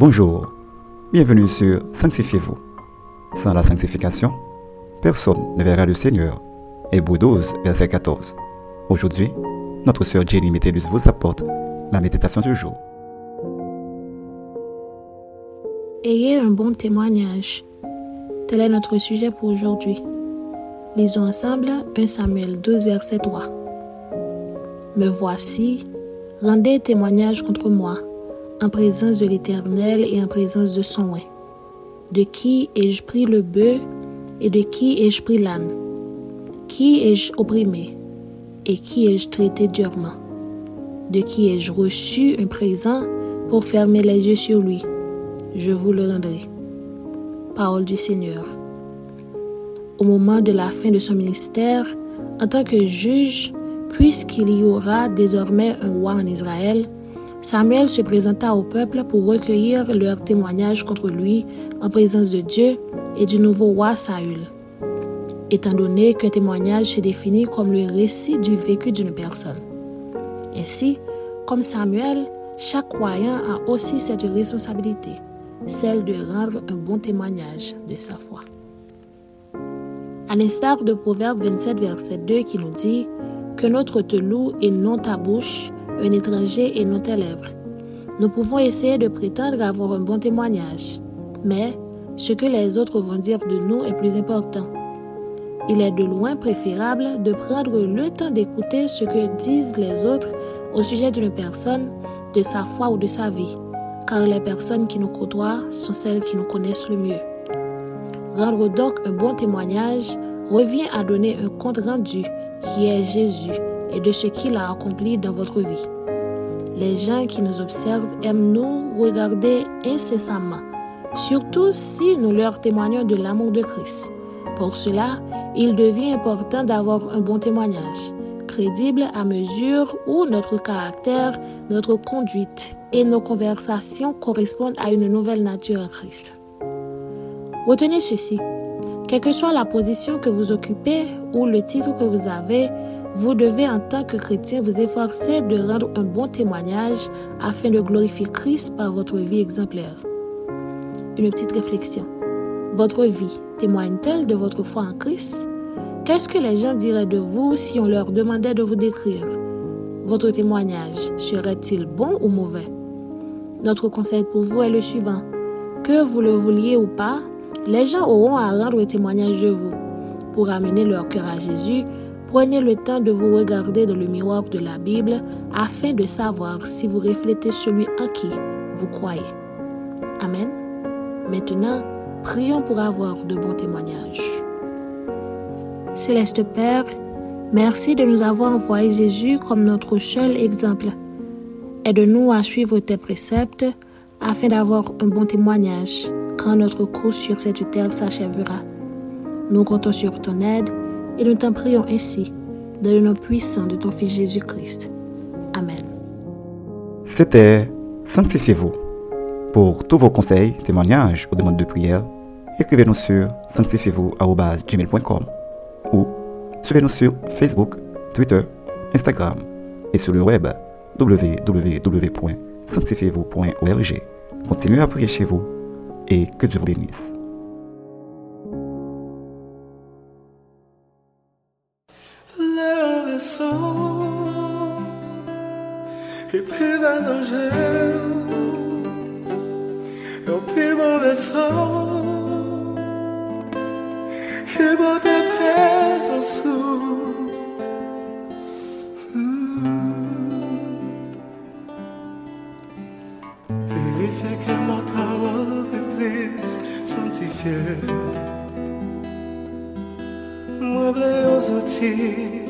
Bonjour, bienvenue sur Sanctifiez-vous. Sans la sanctification, personne ne verra le Seigneur. Hébreu 12, verset 14. Aujourd'hui, notre sœur Jenny Métellus vous apporte la méditation du jour. Ayez un bon témoignage. Tel est notre sujet pour aujourd'hui. Lisons ensemble 1 Samuel 12, verset 3. Me voici, rendez témoignage contre moi, en présence de l'Éternel et en présence de son oint. De qui ai-je pris le bœuf et de qui ai-je pris l'âne? Qui ai-je opprimé et qui ai-je traité durement? De qui ai-je reçu un présent pour fermer les yeux sur lui? Je vous le rendrai. Parole du Seigneur. Au moment de la fin de son ministère, en tant que juge, puisqu'il y aura désormais un roi en Israël, Samuel se présenta au peuple pour recueillir leur témoignage contre lui en présence de Dieu et du nouveau roi Saül. Étant donné qu'un témoignage se définit comme le récit du vécu d'une personne. Ainsi, comme Samuel, chaque croyant a aussi cette responsabilité, celle de rendre un bon témoignage de sa foi. À l'instar de Proverbe 27, verset 2 qui nous dit que notre te loue et non ta bouche, un étranger et non tes lèvres. Nous pouvons essayer de prétendre avoir un bon témoignage, mais ce que les autres vont dire de nous est plus important. Il est de loin préférable de prendre le temps d'écouter ce que disent les autres au sujet d'une personne, de sa foi ou de sa vie, car les personnes qui nous côtoient sont celles qui nous connaissent le mieux. Rendre donc un bon témoignage revient à donner un compte rendu qui est Jésus et de ce qu'il a accompli dans votre vie. Les gens qui nous observent aiment nous regarder incessamment, surtout si nous leur témoignons de l'amour de Christ. Pour cela, il devient important d'avoir un bon témoignage, crédible à mesure où notre caractère, notre conduite et nos conversations correspondent à une nouvelle nature en Christ. Retenez ceci. Quelle que soit la position que vous occupez ou le titre que vous avez, vous devez en tant que chrétien vous efforcer de rendre un bon témoignage afin de glorifier Christ par votre vie exemplaire. Une petite réflexion. Votre vie témoigne-t-elle de votre foi en Christ? Qu'est-ce que les gens diraient de vous si on leur demandait de vous décrire? Votre témoignage serait-il bon ou mauvais? Notre conseil pour vous est le suivant. Que vous le vouliez ou pas, les gens auront à rendre témoignage de vous. Pour amener leur cœur à Jésus, prenez le temps de vous regarder dans le miroir de la Bible afin de savoir si vous reflétez celui en qui vous croyez. Amen. Maintenant, prions pour avoir de bons témoignages. Céleste Père, merci de nous avoir envoyé Jésus comme notre seul exemple. Aide-nous à suivre tes préceptes afin d'avoir un bon témoignage quand notre course sur cette terre s'achèvera. Nous comptons sur ton aide et nous t'en prions ainsi, dans le nom puissant de ton Fils Jésus-Christ. Amen. C'était Sanctifiez-vous. Pour tous vos conseils, témoignages ou demandes de prière, écrivez-nous sur sanctifiez-vous.gmail.com ou suivez-nous sur Facebook, Twitter, Instagram et sur le web www.sanctifiez-vous.org. Continuez à prier chez vous et que Dieu vous bénisse. E piva no gel Eu sol E bote preso su Vérifie que ma parole réglisse sanctifiée Moi blé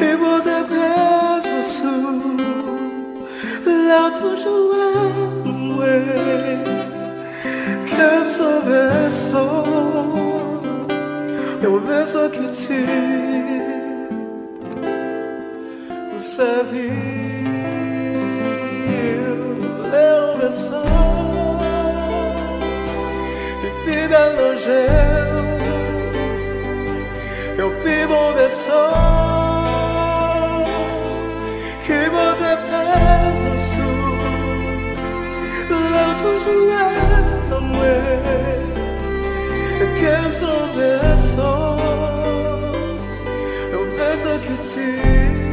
Chybodę Jezusu Lat użyłem mły Kem o weso Eu vejo que ti Você viu o vejo verso, verso, eu penso que te